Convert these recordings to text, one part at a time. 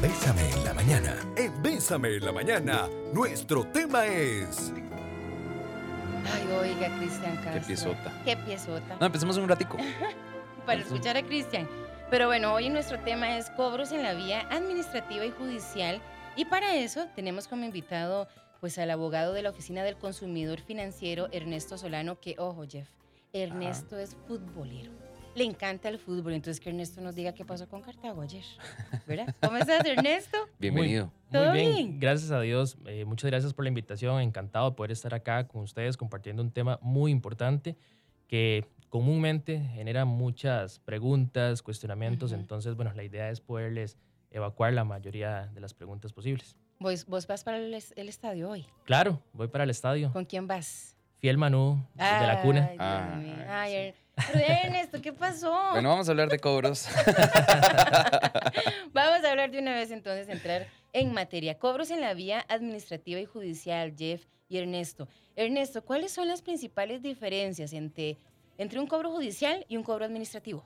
Bésame en la mañana. En Bésame en la mañana, nuestro tema es. Ay, oiga, Cristian Castro. Qué piezota. Qué piezota. No, empecemos un ratico. Para escuchar a Cristian. Pero bueno, hoy nuestro tema es cobros en la vía administrativa y judicial. Y para eso tenemos como invitado pues al abogado de la Oficina del Consumidor Financiero, Ernesto Solano, que, ojo, Jeff, Ernesto es futbolero. Le encanta el fútbol, entonces que Ernesto nos diga qué pasó con Cartago ayer. ¿Verdad? ¿Cómo estás, Ernesto? Bienvenido. Muy ¿Todo bien, bien? gracias a Dios. Eh, muchas gracias por la invitación. Encantado de poder estar acá con ustedes compartiendo un tema muy importante que comúnmente genera muchas preguntas, cuestionamientos. Ujú. Entonces, bueno, la idea es poderles evacuar la mayoría de las preguntas posibles. Vos, vos vas para el, el estadio hoy. Claro, voy para el estadio. ¿Con quién vas? Fiel Manú de la cuna. Ay, Ah. Ay, pero Ernesto, ¿qué pasó? Bueno, vamos a hablar de cobros. Vamos a hablar de una vez entonces, entrar en materia. Cobros en la vía administrativa y judicial, Jeff y Ernesto. Ernesto, ¿cuáles son las principales diferencias entre, entre un cobro judicial y un cobro administrativo?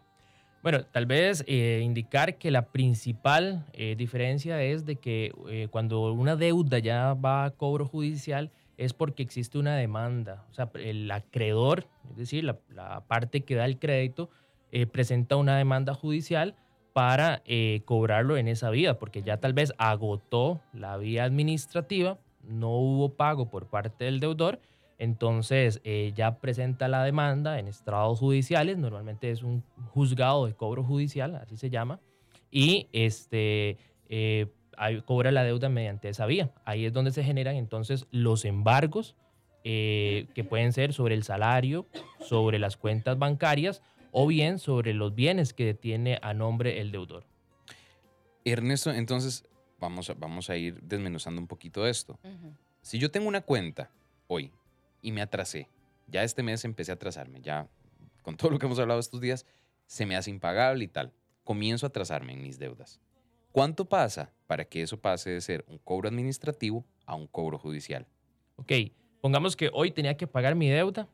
Bueno, tal vez eh, indicar que la principal eh, diferencia es de que eh, cuando una deuda ya va a cobro judicial es porque existe una demanda. O sea, el acreedor, es decir, la, parte que da el crédito, eh, presenta una demanda judicial para eh, cobrarlo en esa vía, porque ya tal vez agotó la vía administrativa, no hubo pago por parte del deudor, entonces eh, ya presenta la demanda en estrados judiciales, normalmente es un juzgado de cobro judicial, así se llama, y este, ahí cobra la deuda mediante esa vía. Ahí es donde se generan entonces los embargos eh, que pueden ser sobre el salario, sobre las cuentas bancarias o bien sobre los bienes que tiene a nombre el deudor. Ernesto, entonces vamos a, vamos a ir desmenuzando un poquito esto. Si yo tengo una cuenta hoy y me atrasé, ya este mes empecé a atrasarme, ya con todo lo que hemos hablado estos días, se me hace impagable y tal. Comienzo a atrasarme en mis deudas. ¿Cuánto pasa para que eso pase de ser un cobro administrativo a un cobro judicial? Ok, pongamos que hoy tenía que pagar mi deuda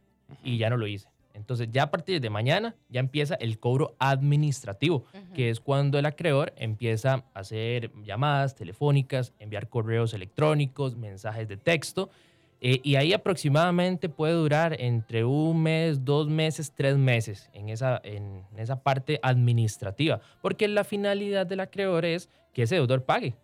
y ya no lo hice. Entonces ya a partir de mañana ya empieza el cobro administrativo, que es cuando el acreedor empieza a hacer llamadas telefónicas, enviar correos electrónicos, mensajes de texto, eh, y ahí aproximadamente puede durar entre un mes, dos meses, tres meses en esa, en esa parte administrativa, porque la finalidad del acreedor es que ese deudor pague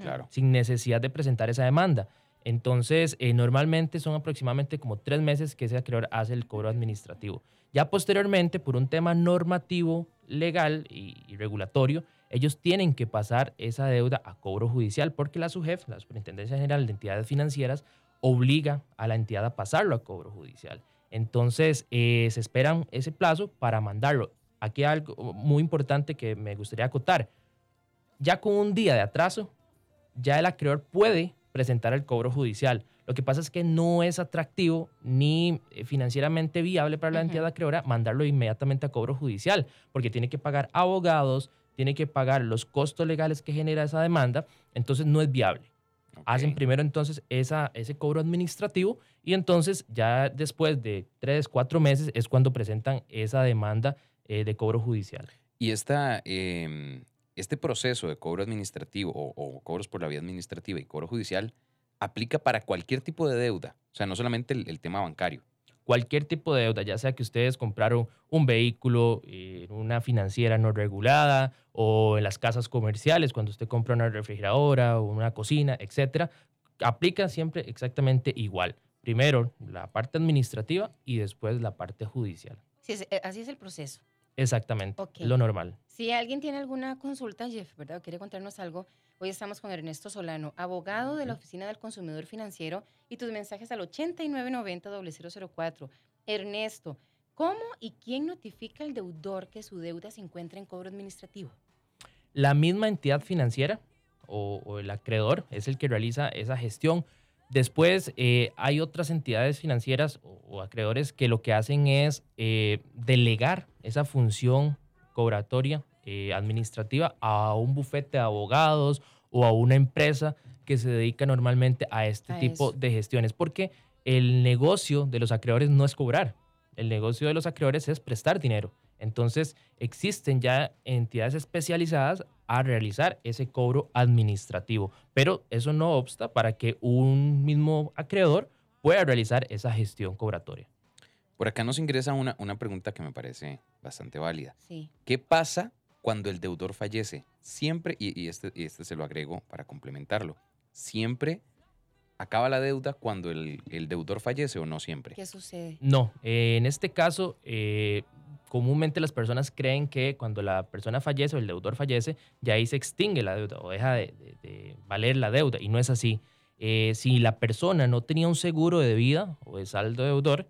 Claro. sin necesidad de presentar esa demanda. Entonces, eh, normalmente son aproximadamente como tres meses que ese acreedor hace el cobro administrativo. Ya posteriormente, por un tema normativo, legal y, y regulatorio, ellos tienen que pasar esa deuda a cobro judicial porque la SUGEF, la Superintendencia General de Entidades Financieras, obliga a la entidad a pasarlo a cobro judicial. Entonces, eh, se esperan ese plazo para mandarlo. Aquí hay algo muy importante que me gustaría acotar. Ya con un día de atraso, ya el acreedor puede presentar el cobro judicial. Lo que pasa es que no es atractivo ni eh, financieramente viable para la entidad acreedora mandarlo inmediatamente a cobro judicial, porque tiene que pagar abogados, tiene que pagar los costos legales que genera esa demanda, entonces no es viable. Hacen primero entonces esa, ese cobro administrativo y entonces ya después de tres, cuatro meses es cuando presentan esa demanda eh, de cobro judicial. Y esta, eh, este proceso de cobro administrativo o, o cobros por la vía administrativa y cobro judicial aplica para cualquier tipo de deuda, o sea, no solamente el, el tema bancario. Cualquier tipo de deuda, ya sea que ustedes compraron un vehículo en una financiera no regulada o en las casas comerciales, cuando usted compra una refrigeradora o una cocina, etcétera, aplica siempre exactamente igual. Primero la parte administrativa y después la parte judicial. Sí, eh, así es el proceso. Exactamente, lo normal. Si alguien tiene alguna consulta, Jeff, ¿verdad? O quiere contarnos algo, hoy estamos con Ernesto Solano, abogado de la Oficina del Consumidor Financiero, y tus mensajes al 8990-004. Ernesto, ¿cómo y quién notifica al deudor que su deuda se encuentra en cobro administrativo? La misma entidad financiera o, o el acreedor es el que realiza esa gestión. Después eh, hay otras entidades financieras o, o acreedores que lo que hacen es eh, delegar esa función cobratoria eh, administrativa a un bufete de abogados o a una empresa que se dedica normalmente a este A tipo eso. de gestiones, porque el negocio de los acreedores no es cobrar, el negocio de los acreedores es prestar dinero. Entonces, existen ya entidades especializadas a realizar ese cobro administrativo, pero eso no obsta para que un mismo acreedor pueda realizar esa gestión cobratoria. Por acá nos ingresa una, una pregunta que me parece bastante válida. Sí. ¿Qué pasa cuando el deudor fallece? Siempre, y, y este, y este se lo agrego para complementarlo, siempre acaba la deuda cuando el, el deudor fallece o no siempre. ¿Qué sucede? No, eh, en este caso, eh, comúnmente las personas creen que cuando la persona fallece o el deudor fallece, ya ahí se extingue la deuda o deja de, de- de valer la deuda. Y no es así. Eh, si la persona no tenía un seguro de vida o de saldo deudor,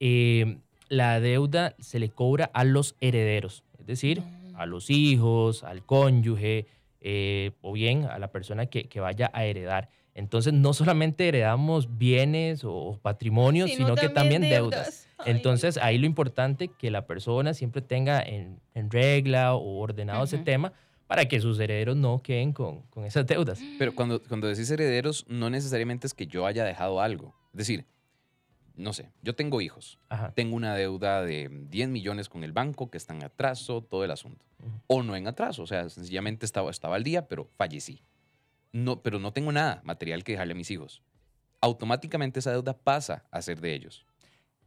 eh, la deuda se le cobra a los herederos, es decir, a los hijos, al cónyuge eh, o bien a la persona que, que vaya a heredar. Entonces, no solamente heredamos bienes o patrimonios, sino, que también deudas. Ay, Entonces, ahí lo importante que la persona siempre tenga en, en regla o ordenado ese tema para que sus herederos no queden con, con esas deudas. Pero cuando, cuando decís herederos, no necesariamente es que yo haya dejado algo. Es decir, no sé, yo tengo hijos. Ajá. Tengo una deuda de 10 millones con el banco que está en atraso, todo el asunto. O no en atraso, o sea, sencillamente estaba, estaba al día, pero fallecí. No, pero no tengo nada material que dejarle a mis hijos. Automáticamente esa deuda pasa a ser de ellos.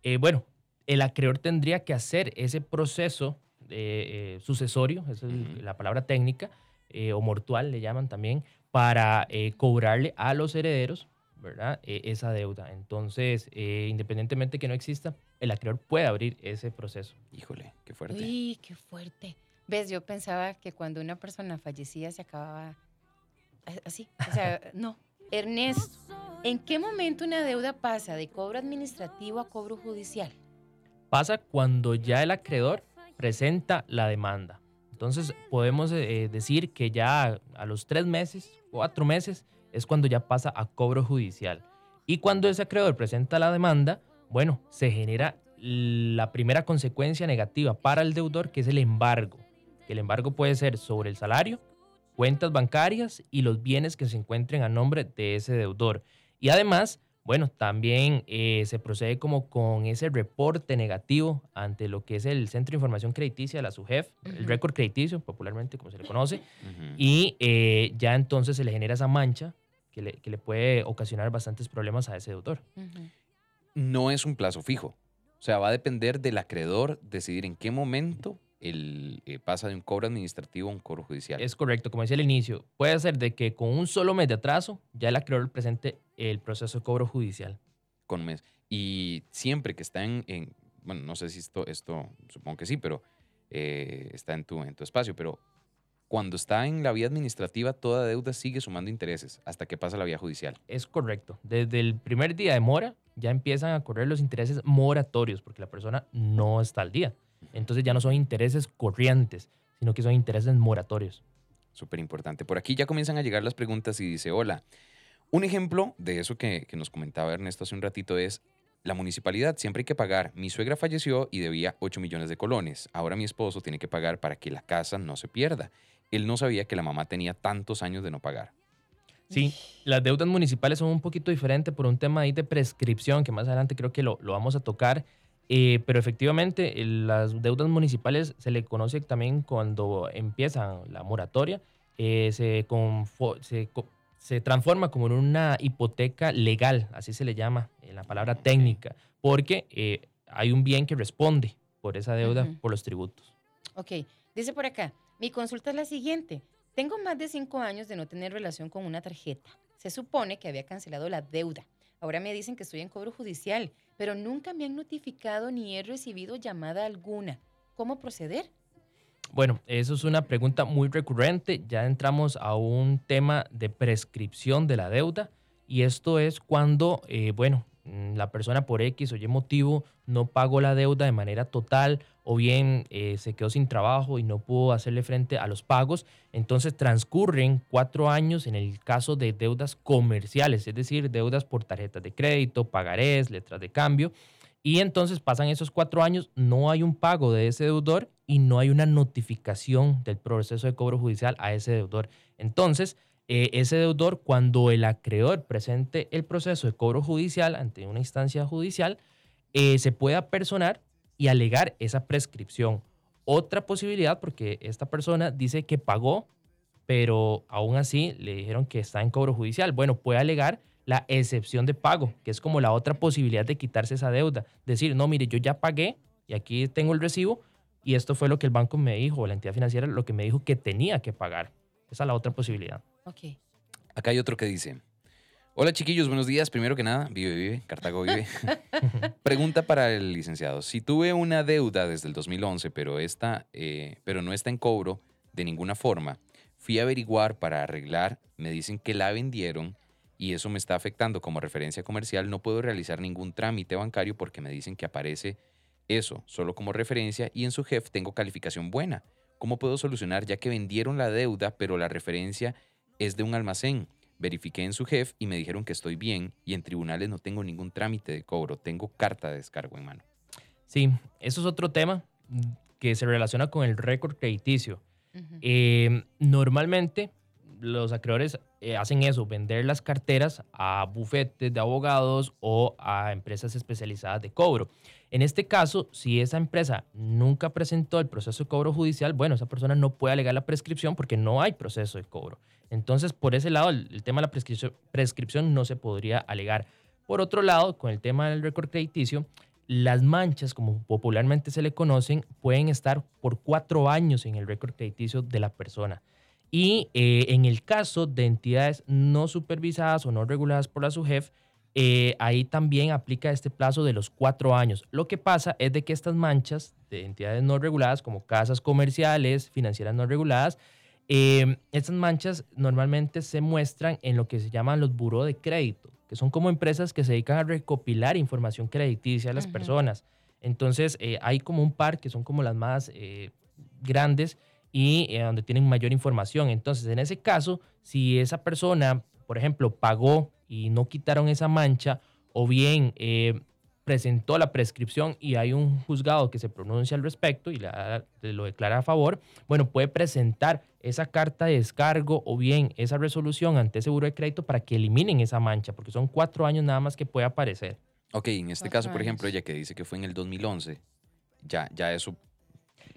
Eh, bueno, el acreedor tendría que hacer ese proceso eh, eh, sucesorio, esa es la palabra técnica, eh, o mortual le llaman también, para eh, cobrarle a los herederos, ¿verdad? Eh, esa deuda. Entonces, eh, independientemente que no exista, el acreedor puede abrir ese proceso. Híjole, qué fuerte. Uy, qué fuerte. ¿Ves? Yo pensaba que cuando una persona fallecía se acababa a- así. O sea, no. Ernesto, ¿en qué momento una deuda pasa de cobro administrativo a cobro judicial? Pasa cuando ya el acreedor presenta la demanda. Entonces, podemos eh, decir que ya a los tres meses, cuatro meses, es cuando ya pasa a cobro judicial. Y cuando ese acreedor presenta la demanda, bueno, se genera la primera consecuencia negativa para el deudor, que es el embargo. El embargo puede ser sobre el salario, cuentas bancarias y los bienes que se encuentren a nombre de ese deudor. Y además, bueno, también eh, se procede como con ese reporte negativo ante lo que es el Centro de Información Crediticia, la SUGEF, el récord crediticio, popularmente como se le conoce, y eh, ya entonces se le genera esa mancha que le, que le puede ocasionar bastantes problemas a ese deudor. No es un plazo fijo. O sea, va a depender del acreedor decidir en qué momento el, eh, pasa de un cobro administrativo a un cobro judicial. Es correcto, como decía al inicio, puede ser de que con un solo mes de atraso ya el acreedor presente el proceso de cobro judicial. con un mes. Y siempre que está en, en- bueno, no sé si esto, esto supongo que sí, pero eh, está en tu, en tu espacio, pero cuando está en la vía administrativa, toda deuda sigue sumando intereses hasta que pasa a la vía judicial. Es correcto. Desde el primer día de mora ya empiezan a correr los intereses moratorios porque la persona no está al día. Entonces ya no son intereses corrientes, sino que son intereses moratorios. Súper importante. Por aquí ya comienzan a llegar las preguntas y dice, hola, un ejemplo de eso que, que nos comentaba Ernesto hace un ratito es, la municipalidad siempre hay que pagar. Mi suegra falleció y debía 8 millones de colones. Ahora mi esposo tiene que pagar para que la casa no se pierda. Él no sabía que la mamá tenía tantos años de no pagar. Sí, las deudas municipales son un poquito diferentes por un tema ahí de prescripción, que más adelante creo que lo, lo vamos a tocar. Eh, pero efectivamente, las deudas municipales se le conoce también cuando empieza la moratoria, eh, se, se, se transforma como en una hipoteca legal, así se le llama en la palabra técnica, porque eh, hay un bien que responde por esa deuda, Ujú. por los tributos. Ok, dice por acá, mi consulta es la siguiente. Tengo más de cinco años de no tener relación con una tarjeta. Se supone que había cancelado la deuda. Ahora me dicen que estoy en cobro judicial, pero nunca me han notificado ni he recibido llamada alguna. ¿Cómo proceder? Bueno, eso es una pregunta muy recurrente. Ya entramos a un tema de prescripción de la deuda y esto es cuando, eh, bueno, la persona por X o Y motivo no pagó la deuda de manera total o bien eh, se quedó sin trabajo y no pudo hacerle frente a los pagos. Entonces transcurren cuatro años en el caso de deudas comerciales, es decir, deudas por tarjetas de crédito, pagarés, letras de cambio. Y entonces pasan esos cuatro años, no hay un pago de ese deudor y no hay una notificación del proceso de cobro judicial a ese deudor. Entonces, eh, ese deudor, cuando el acreedor presente el proceso de cobro judicial ante una instancia judicial, eh, se puede apersonar y alegar esa prescripción. otra posibilidad porque esta persona dice que pagó, pero aún así le dijeron que está en cobro judicial. Bueno, puede alegar la excepción de pago, que es como la otra posibilidad de quitarse esa deuda. Decir, no, mire, yo ya pagué y aquí tengo el recibo y esto fue lo que el banco me dijo, o la entidad financiera, lo que me dijo que tenía que pagar. Esa es la otra posibilidad. Ok. Acá hay otro que dice, hola chiquillos, buenos días. Primero que nada, vive, vive, Cartago vive. Pregunta para el licenciado. Si tuve una deuda desde el 2011, pero, esta, eh, pero no está en cobro de ninguna forma, fui a averiguar para arreglar, me dicen que la vendieron y eso me está afectando como referencia comercial, no puedo realizar ningún trámite bancario porque me dicen que aparece eso solo como referencia y en su jefe tengo calificación buena. ¿Cómo puedo solucionar ya que vendieron la deuda pero la referencia es de un almacén? Verifiqué en su jefe y me dijeron que estoy bien y en tribunales no tengo ningún trámite de cobro, tengo carta de descargo en mano. Sí, eso es otro tema que se relaciona con el récord crediticio. Eh, normalmente los acreedores eh, hacen eso, vender las carteras a bufetes de abogados o a empresas especializadas de cobro. En este caso, si esa empresa nunca presentó el proceso de cobro judicial, bueno, esa persona no puede alegar la prescripción porque no hay proceso de cobro. Entonces, por ese lado, el, tema de la prescripción, prescripción no se podría alegar. Por otro lado, con el tema del récord crediticio, las manchas, como popularmente se le conocen, pueden estar por cuatro años en el récord crediticio de la persona. Y eh, en el caso de entidades no supervisadas o no reguladas por la SUGEF, eh, ahí también aplica este plazo de los cuatro años. Lo que pasa es de que estas manchas de entidades no reguladas, como casas comerciales, financieras no reguladas, eh, estas manchas normalmente se muestran en lo que se llaman los buró de crédito, que son como empresas que se dedican a recopilar información crediticia a las personas. Entonces, hay como un par que son como las más grandes y eh, donde tienen mayor información. Entonces, en ese caso, si esa persona, por ejemplo, pagó y no quitaron esa mancha, o bien eh, presentó la prescripción y hay un juzgado que se pronuncia al respecto y lo declara a favor, bueno, puede presentar esa carta de descargo o bien esa resolución ante ese buro de crédito para que eliminen esa mancha, porque son cuatro años nada más que puede aparecer. Ok, en este caso, por ejemplo, ella que dice que fue en el 2011, ya, ya eso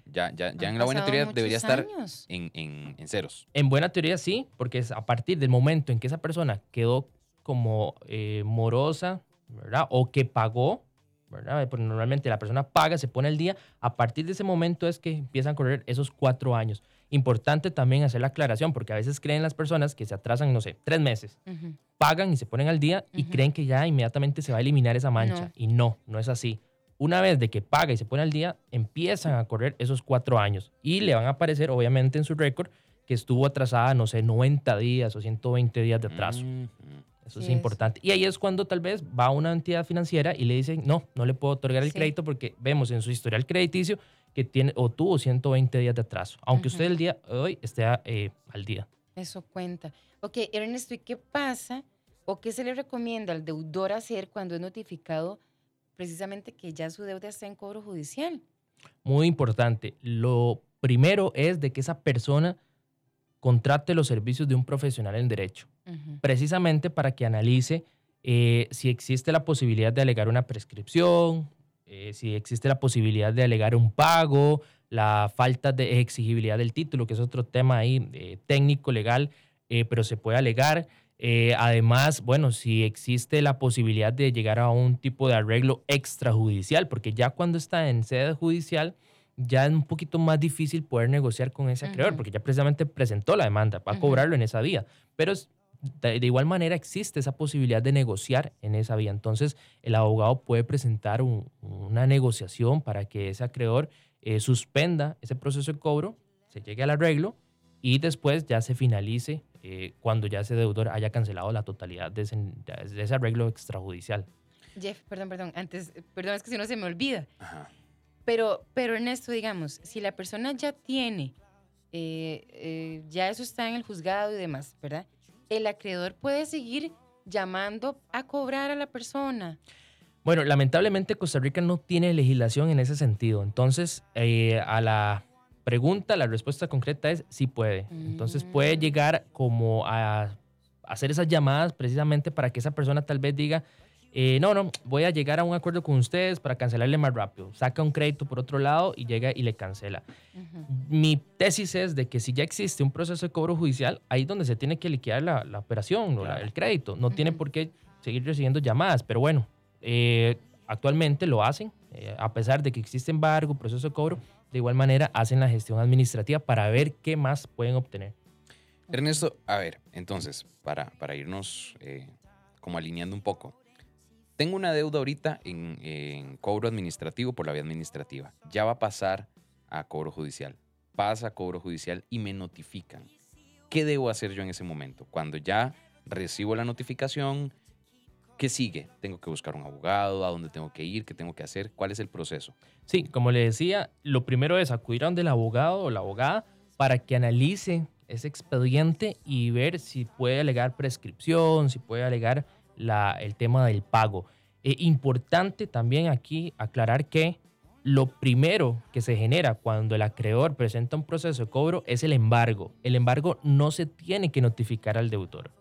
ya, ya, ya en la buena teoría debería estar en, en, ceros. En buena teoría sí, porque es a partir del momento en que esa persona quedó como eh, morosa, ¿verdad? O que pagó, ¿verdad? Porque normalmente la persona paga, se pone el día, a partir de ese momento es que empiezan a correr esos cuatro años. Importante también hacer la aclaración, porque a veces creen las personas que se atrasan, no sé, tres meses, pagan y se ponen al día y creen que ya inmediatamente se va a eliminar esa mancha. Y no, no es así una vez de que paga y se pone al día, empiezan a correr esos cuatro años y le van a aparecer, obviamente, en su récord que estuvo atrasada, no sé, 90 días o 120 días de atraso. Eso es importante. Y ahí es cuando tal vez va una entidad financiera y le dicen, no, no le puedo otorgar el crédito porque vemos en su historial crediticio que tiene o tuvo 120 días de atraso, aunque usted el día de hoy esté eh, al día. Eso cuenta. Ok, Ernesto, ¿y qué pasa o qué se le recomienda al deudor hacer cuando es notificado precisamente que ya su deuda está en cobro judicial. Muy importante. Lo primero es de que esa persona contrate los servicios de un profesional en derecho, precisamente para que analice eh, si existe la posibilidad de alegar una prescripción, eh, si existe la posibilidad de alegar un pago, la falta de exigibilidad del título, que es otro tema ahí eh, técnico, legal, pero se puede alegar. Eh, además, bueno, si existe la posibilidad de llegar a un tipo de arreglo extrajudicial, porque ya cuando está en sede judicial, ya es un poquito más difícil poder negociar con ese acreedor, porque ya precisamente presentó la demanda, va a cobrarlo en esa vía. Pero de, igual manera existe esa posibilidad de negociar en esa vía. Entonces, el abogado puede presentar una negociación para que ese acreedor eh, suspenda ese proceso de cobro, se llegue al arreglo y después ya se finalice eh, cuando ya ese deudor haya cancelado la totalidad de ese, arreglo extrajudicial. Jeff, perdón, perdón, antes, perdón, es que si no se me olvida. Pero, pero Ernesto, digamos, si la persona ya tiene, eh, eh, ya eso está en el juzgado y demás, ¿verdad? El acreedor puede seguir llamando a cobrar a la persona. Bueno, lamentablemente Costa Rica no tiene legislación en ese sentido. Entonces, a la pregunta, la respuesta concreta es sí puede. Entonces puede mm. llegar como a hacer esas llamadas precisamente para que esa persona tal vez diga, eh, no, no, voy a llegar a un acuerdo con ustedes para cancelarle más rápido. Saca un crédito por otro lado y llega y le cancela. Mi tesis es de que si ya existe un proceso de cobro judicial, ahí es donde se tiene que liquidar la, la operación, o la- el crédito. No tiene por qué seguir recibiendo llamadas, pero bueno, eh, actualmente lo hacen, eh, a pesar de que existe embargo, proceso de cobro, de igual manera hacen la gestión administrativa para ver qué más pueden obtener. Ernesto, a ver, entonces, para, para irnos eh, como alineando un poco. Tengo una deuda ahorita en, en cobro administrativo por la vía administrativa. Ya va a pasar a cobro judicial. Pasa a cobro judicial y me notifican. ¿Qué debo hacer yo en ese momento? Cuando ya recibo la notificación, ¿qué sigue? ¿Tengo que buscar un abogado? ¿A dónde tengo que ir? ¿Qué tengo que hacer? ¿Cuál es el proceso? Sí, como le decía, lo primero es acudir a donde el abogado o la abogada para que analice ese expediente y ver si puede alegar prescripción, si puede alegar el tema del pago. Es importante también aquí aclarar que lo primero que se genera cuando el acreedor presenta un proceso de cobro es el embargo. El embargo no se tiene que notificar al deudor.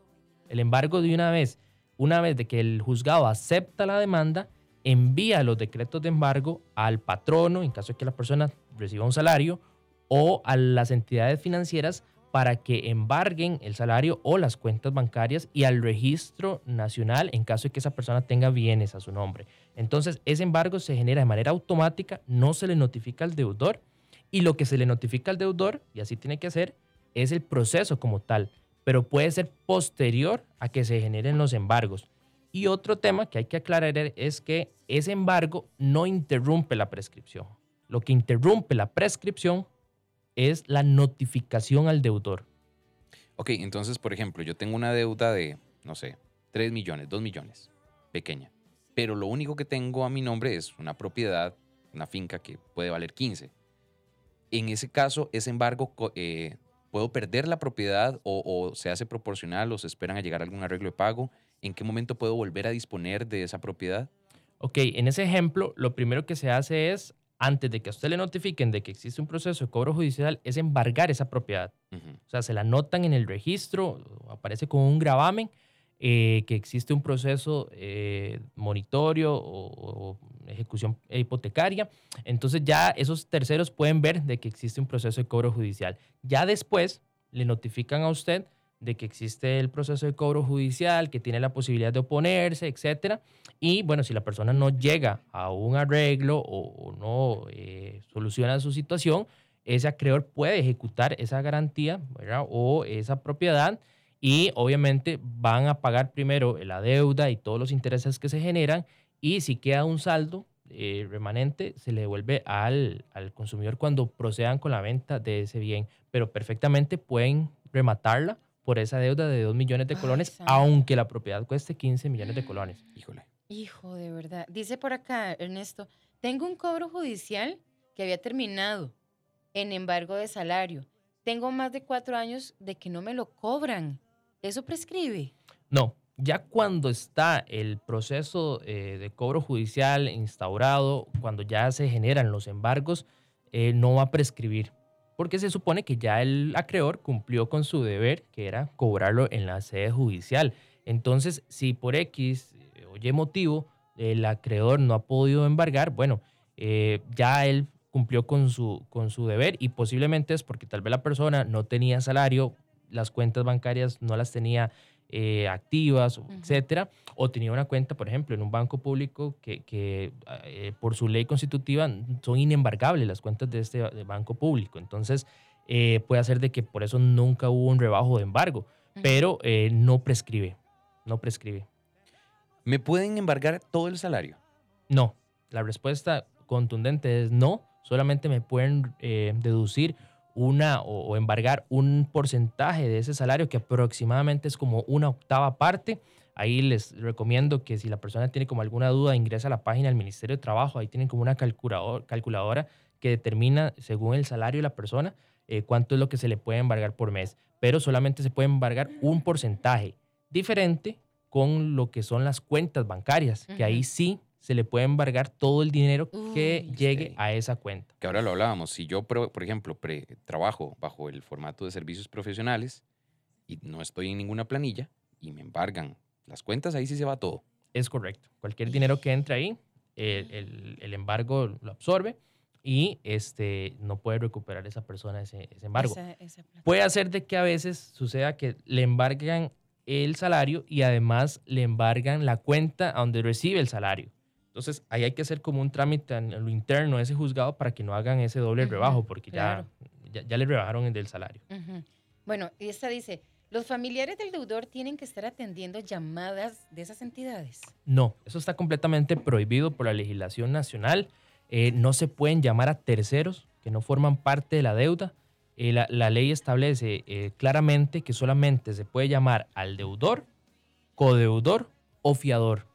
El embargo de una vez, una vez de que el juzgado acepta la demanda, envía los decretos de embargo al patrono, en caso de que la persona reciba un salario, o a las entidades financieras para que embarguen el salario o las cuentas bancarias y al registro nacional en caso de que esa persona tenga bienes a su nombre. Entonces, ese embargo se genera de manera automática, no se le notifica al deudor y lo que se le notifica al deudor, y así tiene que ser, es el proceso como tal, pero puede ser posterior a que se generen los embargos. Y otro tema que hay que aclarar es que ese embargo no interrumpe la prescripción. Lo que interrumpe la prescripción es la notificación al deudor. Ok, entonces, por ejemplo, yo tengo una deuda de, no sé, 3 millones, 2 millones, pequeña. Pero lo único que tengo a mi nombre es una propiedad, una finca que puede valer 15. En ese caso, ese embargo, eh, ¿puedo perder la propiedad o, o se hace proporcional o se esperan a llegar a algún arreglo de pago? ¿En qué momento puedo volver a disponer de esa propiedad? Ok, en ese ejemplo, lo primero que se hace es, antes de que a usted le notifiquen de que existe un proceso de cobro judicial, es embargar esa propiedad. O sea, se la anotan en el registro, aparece con un gravamen, eh, que existe un proceso eh, monitorio o, o ejecución hipotecaria. Entonces ya esos terceros pueden ver de que existe un proceso de cobro judicial. Ya después le notifican a usted de que existe el proceso de cobro judicial, que tiene la posibilidad de oponerse, etcétera. Y bueno, si la persona no llega a un arreglo o, no eh, soluciona su situación, ese acreedor puede ejecutar esa garantía o esa propiedad y obviamente van a pagar primero la deuda y todos los intereses que se generan y si queda un saldo eh, remanente se le devuelve al, al consumidor cuando procedan con la venta de ese bien, pero perfectamente pueden rematarla por esa deuda de 2 millones de colones, aunque la propiedad cueste 15 millones de colones. Híjole. Hijo, de verdad. Dice por acá, Ernesto, tengo un cobro judicial que había terminado en embargo de salario. Tengo más de cuatro años de que no me lo cobran. ¿Eso prescribe? No, ya cuando está el proceso eh, de cobro judicial instaurado, cuando ya se generan los embargos, eh, no va a prescribir, porque se supone que ya el acreedor cumplió con su deber, que era cobrarlo en la sede judicial. Entonces, si por X eh, o Y motivo el acreedor no ha podido embargar, bueno, ya él cumplió con su, con su deber y posiblemente es porque tal vez la persona no tenía salario, las cuentas bancarias no las tenía eh, activas, etcétera, o tenía una cuenta, por ejemplo, en un banco público que, que, eh, por su ley constitutiva son inembargables las cuentas de este de banco público. Entonces, eh, puede ser de que por eso nunca hubo un rebajo de embargo, pero eh, no prescribe, no prescribe. ¿Me pueden embargar todo el salario? No, la respuesta contundente es no, solamente me pueden eh, deducir una o, o embargar un porcentaje de ese salario que aproximadamente es como una octava parte. Ahí les recomiendo que si la persona tiene como alguna duda, ingresa a la página del Ministerio de Trabajo. Ahí tienen como una calculador- calculadora que determina, según el salario de la persona, eh, cuánto es lo que se le puede embargar por mes. Pero solamente se puede embargar un porcentaje diferente con lo que son las cuentas bancarias, que ahí sí se le puede embargar todo el dinero que llegue sí. a esa cuenta. que ahora lo hablábamos, si yo, por ejemplo, pre- trabajo bajo el formato de servicios profesionales y no estoy en ninguna planilla y me embargan las cuentas, ahí sí se va todo. Es correcto. Cualquier dinero que entre ahí, el, el- el embargo lo absorbe y este, no puede recuperar esa persona ese, ese embargo. Esa- esa plata. Puede hacer de que a veces suceda que le embargan el salario y además le embargan la cuenta a donde recibe el salario. Entonces, ahí hay que hacer como un trámite en lo interno de ese juzgado para que no hagan ese doble rebajo, porque claro. ya, ya, ya le rebajaron el del salario. Bueno, y esta dice, los familiares del deudor tienen que estar atendiendo llamadas de esas entidades. No, eso está completamente prohibido por la legislación nacional. Eh, no se pueden llamar a terceros que no forman parte de la deuda. Eh, la, la ley establece eh, claramente que solamente se puede llamar al deudor, codeudor o fiador.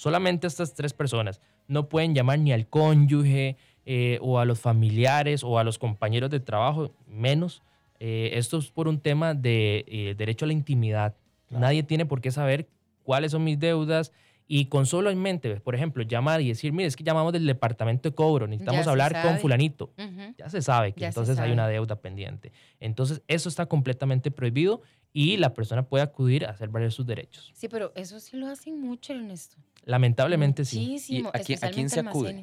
Solamente estas tres personas. No pueden llamar ni al cónyuge eh, o a los familiares o a los compañeros de trabajo, menos. Eh, esto es por un tema de eh, derecho a la intimidad. Nadie tiene por qué saber cuáles son mis deudas y con solo en mente, por ejemplo, llamar y decir, mire, es que llamamos del departamento de cobro, necesitamos hablar con fulanito. Ya se sabe que Ya entonces hay una deuda pendiente. Entonces, eso está completamente prohibido y la persona puede acudir a hacer valer sus derechos. Sí, pero eso sí lo hacen mucho, Ernesto. Lamentablemente sí. Muchísimo, ¿Y a quién- a quién se acude?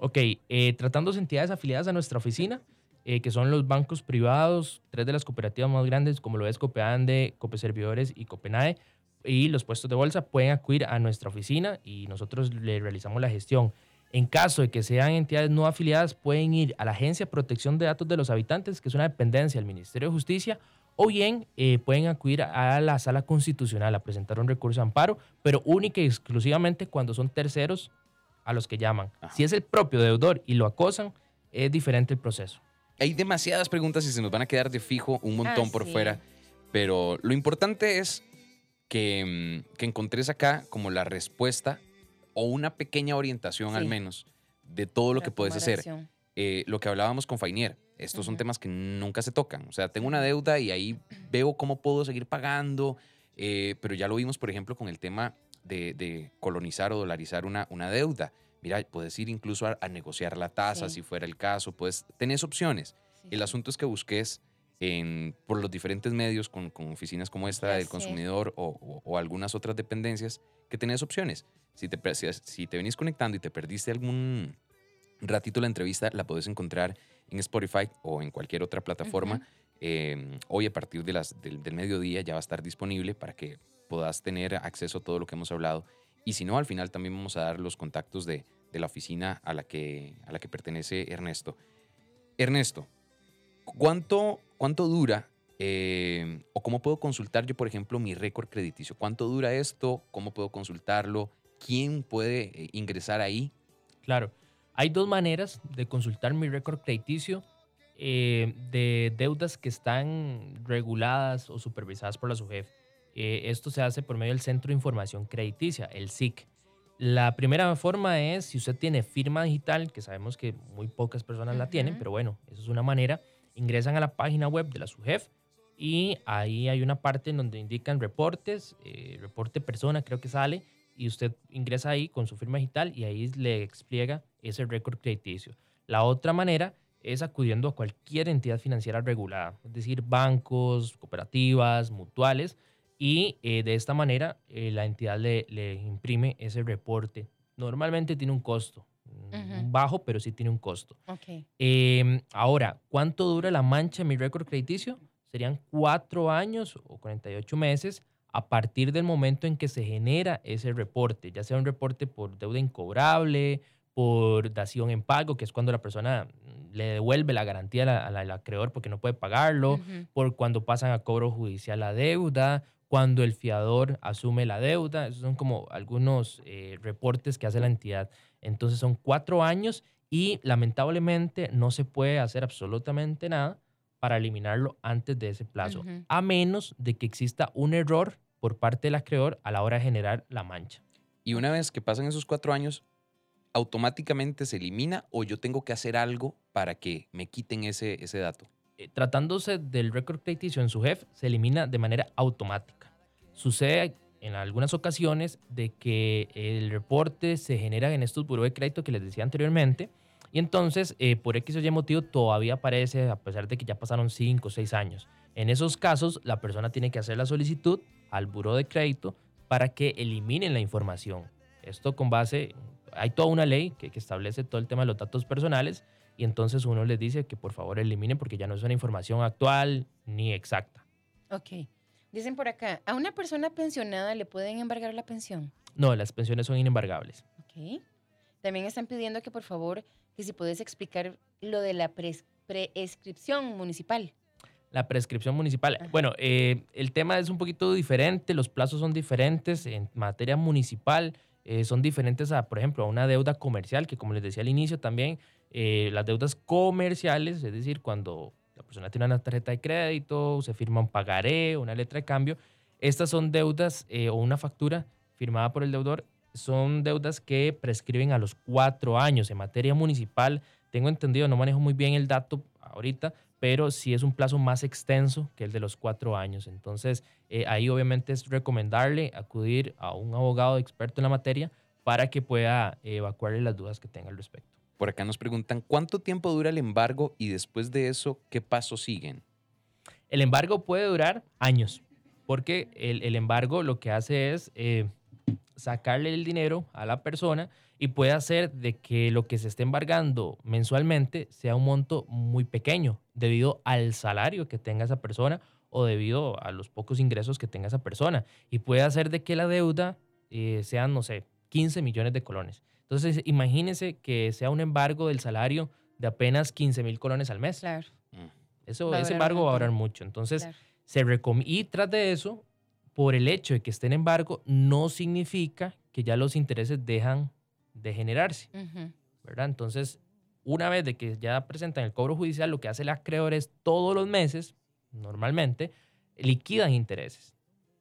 Ok, eh, tratándose entidades afiliadas a nuestra oficina, eh, que son los bancos privados, tres de las cooperativas más grandes, como lo es Copeande, Copeservidores y Copenae, y los puestos de bolsa, pueden acudir a nuestra oficina y nosotros le realizamos la gestión. En caso de que sean entidades no afiliadas, pueden ir a la Agencia de Protección de Datos de los Habitantes, que es una dependencia del Ministerio de Justicia, o bien eh, pueden acudir a la Sala Constitucional a presentar un recurso de amparo, pero única y exclusivamente cuando son terceros a los que llaman. Ajá. Si es el propio deudor y lo acosan, es diferente el proceso. Hay demasiadas preguntas y se nos van a quedar de fijo un montón Ah, por sí. fuera. Pero lo importante es que, mm, que encontres acá como la respuesta o una pequeña orientación al menos de todo lo que puedes hacer. Eh, lo que hablábamos con Fainier, estos son temas que nunca se tocan. O sea, tengo una deuda y ahí veo cómo puedo seguir pagando, eh, pero ya lo vimos, por ejemplo, con el tema de, de colonizar o dolarizar una, una deuda. Mira, puedes ir incluso a, a negociar la tasa Sí. si fuera el caso, pues tenés opciones. Sí, El asunto es que busques en, por los diferentes medios, con, con oficinas como esta del consumidor o, o- o algunas otras dependencias, que tenés opciones. Si te, si, si te venís conectando y te perdiste algún ratito la entrevista, la podés encontrar en Spotify o en cualquier otra plataforma. Eh, hoy a partir de las, del, del mediodía ya va a estar disponible para que puedas tener acceso a todo lo que hemos hablado. Y si no, al final también vamos a dar los contactos de, de la oficina a la, que, a la que pertenece Ernesto. Ernesto, ¿cuánto, cuánto dura eh, o cómo puedo consultar yo, por ejemplo, mi récord crediticio? ¿Cuánto dura esto? ¿Cómo puedo consultarlo? ¿Quién puede eh, ingresar ahí? Claro. Hay dos maneras de consultar mi récord crediticio eh, de deudas que están reguladas o supervisadas por la SUGEF. Eh, esto se hace por medio del Centro de Información Crediticia, el SIC. La primera forma es si usted tiene firma digital, que sabemos que muy pocas personas la tienen, pero bueno, eso es una manera. Ingresan a la página web de la SUGEF y ahí hay una parte en donde indican reportes, eh, reporte persona creo que sale, y usted ingresa ahí con su firma digital y ahí le explica ese récord crediticio. La otra manera es acudiendo a cualquier entidad financiera regulada, es decir, bancos, cooperativas, mutuales, y eh, de esta manera eh, la entidad le, le imprime ese reporte. Normalmente tiene un costo, bajo, pero sí tiene un costo. Ok. Eh, ahora, ¿cuánto dura la mancha en mi récord crediticio? Serían cuatro años o 48 meses a partir del momento en que se genera ese reporte, ya sea un reporte por deuda incobrable, por dación en pago, que es cuando la persona mm, le devuelve la garantía la- la- al acreedor porque no puede pagarlo, por cuando pasan a cobro judicial la deuda, cuando el fiador asume la deuda. Esos son como algunos eh, reportes que hace la entidad. Entonces son cuatro años y lamentablemente no se puede hacer absolutamente nada para eliminarlo antes de ese plazo, a menos de que exista un error por parte del acreedor a la hora de generar la mancha. Y una vez que pasan esos cuatro años, automáticamente se elimina o yo tengo que hacer algo para que me quiten ese, ese dato. Eh, tratándose del récord crediticio en su jefe, se elimina de manera automática. Sucede en algunas ocasiones de que el reporte se genera en estos buros de crédito que les decía anteriormente y entonces eh, por X o Y motivo todavía aparece a pesar de que ya pasaron 5 o 6 años. En esos casos la persona tiene que hacer la solicitud al buro de crédito para que eliminen la información. Esto con base, hay toda una ley que, que establece todo el tema de los datos personales y entonces uno les dice que por favor eliminen porque ya no es una información actual ni exacta. Ok. Dicen por acá, ¿a una persona pensionada le pueden embargar la pensión? No, las pensiones son inembargables. Ok. También están pidiendo que por favor, que si puedes explicar lo de la prescripción municipal. La prescripción municipal. Bueno, eh, el tema es un poquito diferente, los plazos son diferentes en materia municipal, eh, son diferentes a, por ejemplo, a una deuda comercial, que como les decía al inicio también, eh, las deudas comerciales, es decir, cuando la persona tiene una tarjeta de crédito, se firma un pagaré, una letra de cambio, estas son deudas o una factura firmada por el deudor, son deudas que prescriben a los cuatro años. En materia municipal, tengo entendido, no manejo muy bien el dato ahorita, pero sí es un plazo más extenso que el de los cuatro años. Entonces, eh, ahí obviamente es recomendarle acudir a un abogado experto en la materia para que pueda evacuarle las dudas que tenga al respecto. Por acá nos preguntan, ¿cuánto tiempo dura el embargo y después de eso, qué pasos siguen? El embargo puede durar años, porque el, embargo lo que hace es eh, sacarle el dinero a la persona y puede hacer de que lo que se esté embargando mensualmente sea un monto muy pequeño debido al salario que tenga esa persona o debido a los pocos ingresos que tenga esa persona. Y puede hacer de que la deuda eh, sean, no sé, 15 millones de colones. Entonces, imagínense que sea un embargo del salario de apenas 15 mil colones al mes. Claro. Eso, ese embargo va a durar mucho. Entonces, se y tras de eso, por el hecho de que esté en embargo, no significa que ya los intereses dejan de generarse, ¿verdad? Entonces, una vez de que ya presentan el cobro judicial, lo que hace el acreedor es todos los meses, normalmente, liquidan intereses.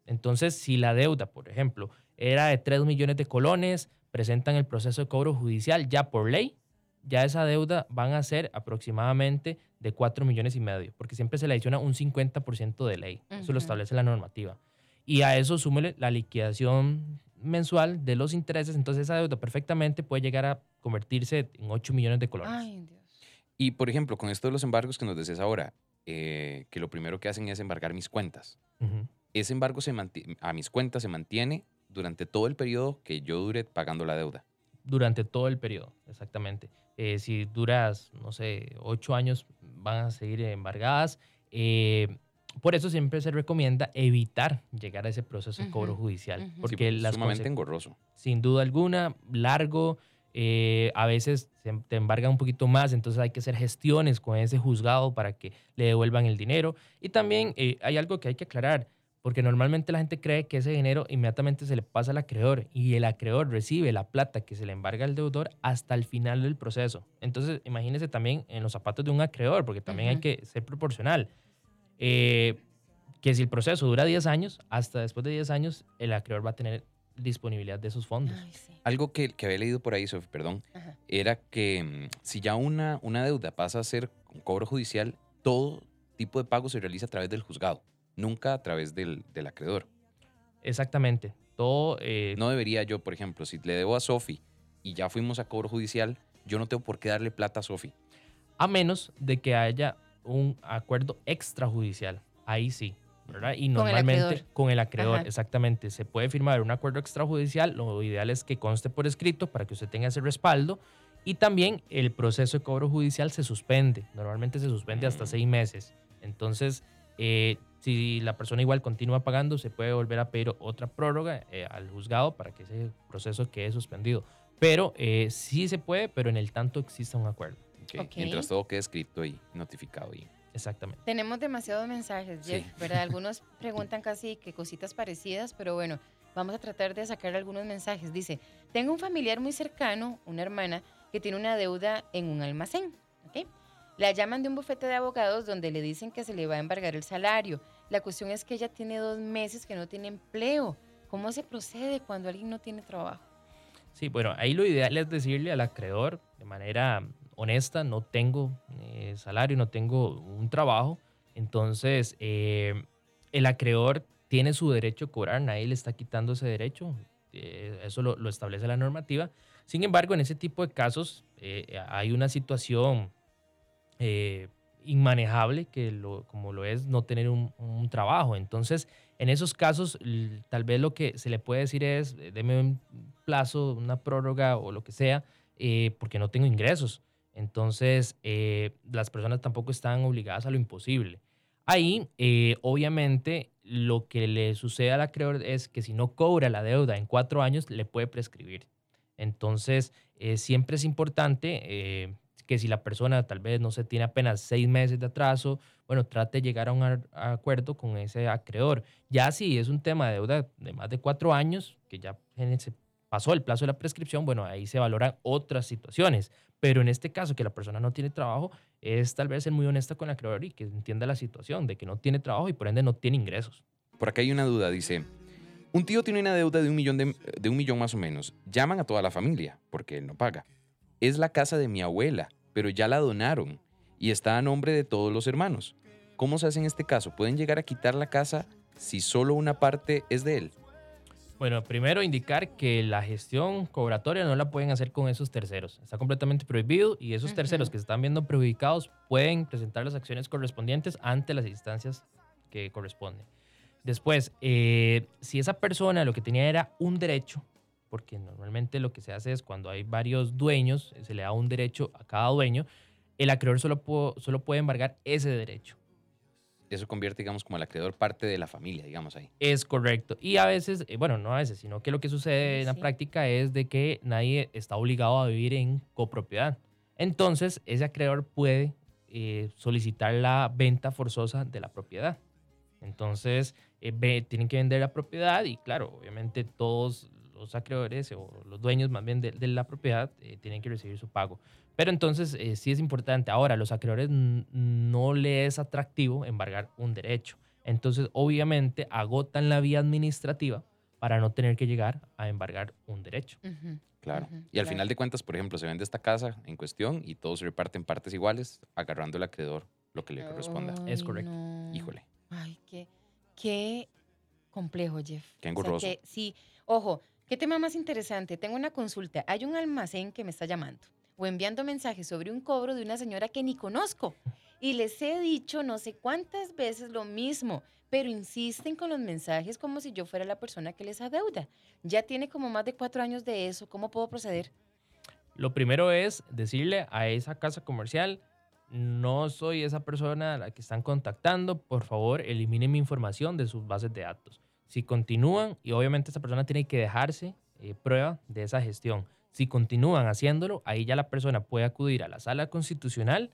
Entonces, si la deuda, por ejemplo, era de 3 millones de colones, presentan el proceso de cobro judicial ya por ley, ya esa deuda van a ser aproximadamente de 4 millones y medio, porque siempre se le adiciona un 50% de ley. Eso lo establece la normativa. Y a eso súmele la liquidación mensual de los intereses, entonces esa deuda perfectamente puede llegar a convertirse en 8 millones de colones. Ay, Dios. Y por ejemplo, con esto de los embargos que nos decías ahora, eh, que lo primero que hacen es embargar mis cuentas. Ese embargo se a mis cuentas se mantiene durante todo el periodo que yo dure pagando la deuda. Durante todo el periodo, exactamente. Eh, si duras, no sé, ocho años, van a seguir embargadas. Eh, por eso siempre se recomienda evitar llegar a ese proceso de cobro judicial. Porque es sumamente engorroso. Sin duda alguna, largo, eh, a veces te embarga un poquito más, entonces hay que hacer gestiones con ese juzgado para que le devuelvan el dinero. Y también eh, hay algo que hay que aclarar, porque normalmente la gente cree que ese dinero inmediatamente se le pasa al acreedor y el acreedor recibe la plata que se le embarga al deudor hasta el final del proceso. Entonces, imagínese también en los zapatos de un acreedor, porque también hay que ser proporcional. Eh, que si el proceso dura 10 años, hasta después de 10 años, el acreedor va a tener disponibilidad de esos fondos. Algo que, que, había leído por ahí, Sofi, perdón, era que mm, si ya una, una deuda pasa a ser un cobro judicial, todo tipo de pago se realiza a través del juzgado, nunca a través del, del acreedor. Exactamente. Todo, eh, no debería yo, por ejemplo, si le debo a Sofi y ya fuimos a cobro judicial, yo no tengo por qué darle plata a Sofi. A menos de que haya un acuerdo extrajudicial. Ahí sí, ¿verdad? Y normalmente con el acreedor, exactamente. Se puede firmar un acuerdo extrajudicial. Lo ideal es que conste por escrito para que usted tenga ese respaldo. Y también el proceso de cobro judicial se suspende. Normalmente se suspende hasta seis meses. Entonces, eh, si la persona igual continúa pagando, se puede volver a pedir otra prórroga eh, al juzgado para que ese proceso quede suspendido. Pero eh, sí se puede, pero en el tanto exista un acuerdo. Mientras todo quede escrito y notificado. Y... Exactamente. Tenemos demasiados mensajes, Jeff, ¿verdad? Algunos preguntan casi que cositas parecidas, pero bueno, vamos a tratar de sacar algunos mensajes. Dice, tengo un familiar muy cercano, una hermana, que tiene una deuda en un almacén. La llaman de un bufete de abogados donde le dicen que se le va a embargar el salario. La cuestión es que ella tiene dos meses que no tiene empleo. ¿Cómo se procede cuando alguien no tiene trabajo? Sí, bueno, ahí lo ideal es decirle al acreedor de manera honesta, no tengo eh, salario, no tengo un trabajo. Entonces, eh, el acreedor tiene su derecho a cobrar, nadie le está quitando ese derecho. Eh, eso lo, establece la normativa. Sin embargo, en ese tipo de casos hay una situación inmanejable que lo, como lo es no tener un, trabajo. Entonces, en esos casos, tal vez lo que se le puede decir es, deme plazo, una prórroga o lo que sea, porque no tengo ingresos. Entonces, eh, las personas tampoco están obligadas a lo imposible. Ahí, eh, obviamente, lo que le sucede al acreedor es que si no cobra la deuda en cuatro años, le puede prescribir. Entonces, siempre es importante que si la persona tal vez, no se tiene apenas seis meses de atraso, bueno, trate de llegar a un acuerdo con ese acreedor. Ya si es un tema de deuda de más de cuatro años, que ya se pasó el plazo de la prescripción, bueno, ahí se valoran otras situaciones. Pero en este caso, que la persona no tiene trabajo, es tal vez ser muy honesta con el acreedor y que entienda la situación de que no tiene trabajo y por ende no tiene ingresos. Por acá hay una duda, dice, un tío tiene una deuda de un millón, de, de un millón más o menos. Llaman a toda la familia porque él no paga. Es la casa de mi abuela pero ya la donaron y está a nombre de todos los hermanos. ¿Cómo se hace en este caso? ¿Pueden llegar a quitar la casa si solo una parte es de él? Bueno, primero indicar que la gestión cobratoria no la pueden hacer con esos terceros. Está completamente prohibido y esos terceros que se están viendo perjudicados pueden presentar las acciones correspondientes ante las instancias que corresponden. Después, eh, si esa persona lo que tenía era un derecho, porque normalmente lo que se hace es cuando hay varios dueños, se le da un derecho a cada dueño, el acreedor solo, solo puede embargar ese derecho. Eso convierte, digamos, como el acreedor parte de la familia, digamos ahí. Es correcto. Y a veces, eh, bueno, no a veces, sino que lo que sucede en la práctica es de que nadie está obligado a vivir en copropiedad. Entonces, ese acreedor puede eh, solicitar la venta forzosa de la propiedad. Entonces, eh, tienen que vender la propiedad y claro, obviamente todos los acreedores o los dueños más bien de, la propiedad eh, tienen que recibir su pago. Pero entonces eh, sí es importante. Ahora, a los acreedores no les es atractivo embargar un derecho. Entonces, obviamente, agotan la vía administrativa para no tener que llegar a embargar un derecho. Claro. y al final de cuentas, por ejemplo, se vende esta casa en cuestión y todos se reparten partes iguales, agarrando al acreedor lo que le corresponda. es correcto. Híjole. Ay, qué, qué complejo, Jeff. Qué engorroso. sí, ojo, ¿Qué tema más interesante? Tengo una consulta. Hay un almacén que me está llamando o enviando mensajes sobre un cobro de una señora que ni conozco. Y les he dicho no sé cuántas veces lo mismo, pero insisten con los mensajes como si yo fuera la persona que les adeuda. Ya tiene como más de cuatro años de eso. ¿Cómo puedo proceder? Lo primero es decirle a esa casa comercial, no soy esa persona a la que están contactando, por favor elimine mi información de sus bases de datos. Si continúan, y obviamente esa persona tiene que dejarse eh, prueba de esa gestión. Si continúan haciéndolo, ahí ya la persona puede acudir a la sala constitucional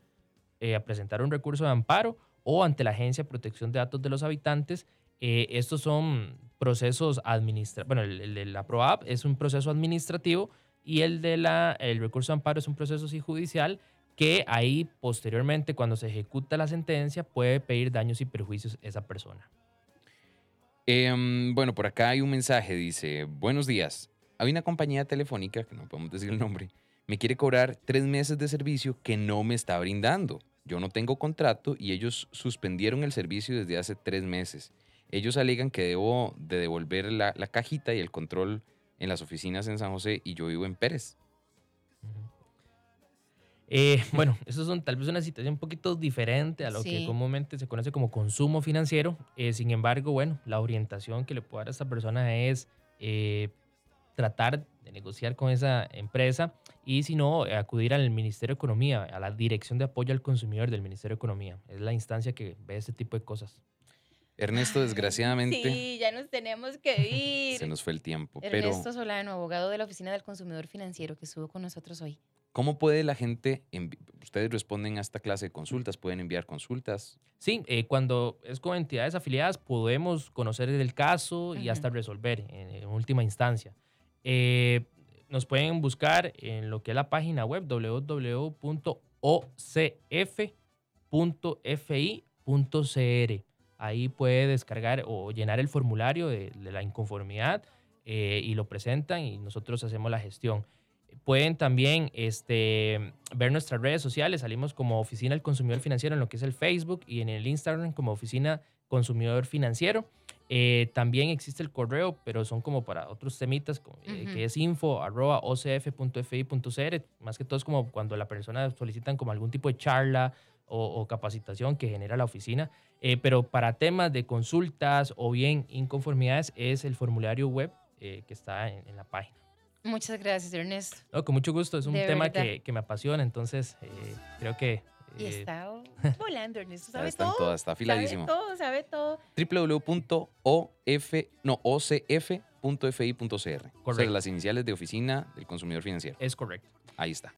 eh, a presentar un recurso de amparo o ante la Agencia de Protección de Datos de los Habitantes. Eh, estos son procesos administrativos. Bueno, el, de la ProApp es un proceso administrativo y el de la, recurso de amparo es un proceso judicial que ahí posteriormente, cuando se ejecuta la sentencia, puede pedir daños y perjuicios a esa persona. Em, bueno, por acá hay un mensaje, dice, buenos días. Hay una compañía telefónica, que no podemos decir el nombre, me quiere cobrar tres meses de servicio que no me está brindando. Yo no tengo contrato y ellos suspendieron el servicio desde hace tres meses. Ellos alegan que debo de devolver la, la cajita y el control en las oficinas en San José y yo vivo en Pérez. Eh, bueno, eso son tal vez una situación un poquito diferente a lo que comúnmente se conoce como consumo financiero. Eh, sin embargo, bueno, la orientación que le puedo dar a esta persona es eh, tratar de negociar con esa empresa y si no, acudir al Ministerio de Economía, a la Dirección de Apoyo al Consumidor del Ministerio de Economía. Es la instancia que ve este tipo de cosas. Ernesto, desgraciadamente. Sí, ya nos tenemos que ir. Se nos fue el tiempo. Ernesto Solano, abogado de la Oficina del Consumidor Financiero, que estuvo con nosotros hoy. ¿Cómo puede la gente, ustedes responden a esta clase de consultas, pueden enviar consultas? Sí, eh, cuando es con entidades afiliadas podemos conocer el caso y hasta resolver en, última instancia. Eh, nos pueden buscar en lo que es la página web www.ocf.fi.cr. Ahí puede descargar o llenar el formulario de, la inconformidad eh, y lo presentan y nosotros hacemos la gestión. Pueden también este, ver nuestras redes sociales. Salimos como Oficina del Consumidor Financiero en lo que es el Facebook y en el Instagram como Oficina Consumidor Financiero. Eh, también existe el correo, pero son como para otros temitas, eh, que es info.ocf.fi.cr. Más que todo es como cuando la persona solicitan como algún tipo de charla o, capacitación que genera la oficina. Eh, pero para temas de consultas o bien inconformidades es el formulario web que está en la página. Muchas gracias, Ernesto. No, con mucho gusto. Es un De tema que, que me apasiona, entonces eh, creo que... Y eh, está volando, Ernesto. Sabe Está en todo. todas, está afiladísimo. Sabe todo, sabe todo. www.of, no, ocf.fi.cr. O sea, Correcto. las iniciales de Oficina del Consumidor Financiero. es correcto. Ahí está.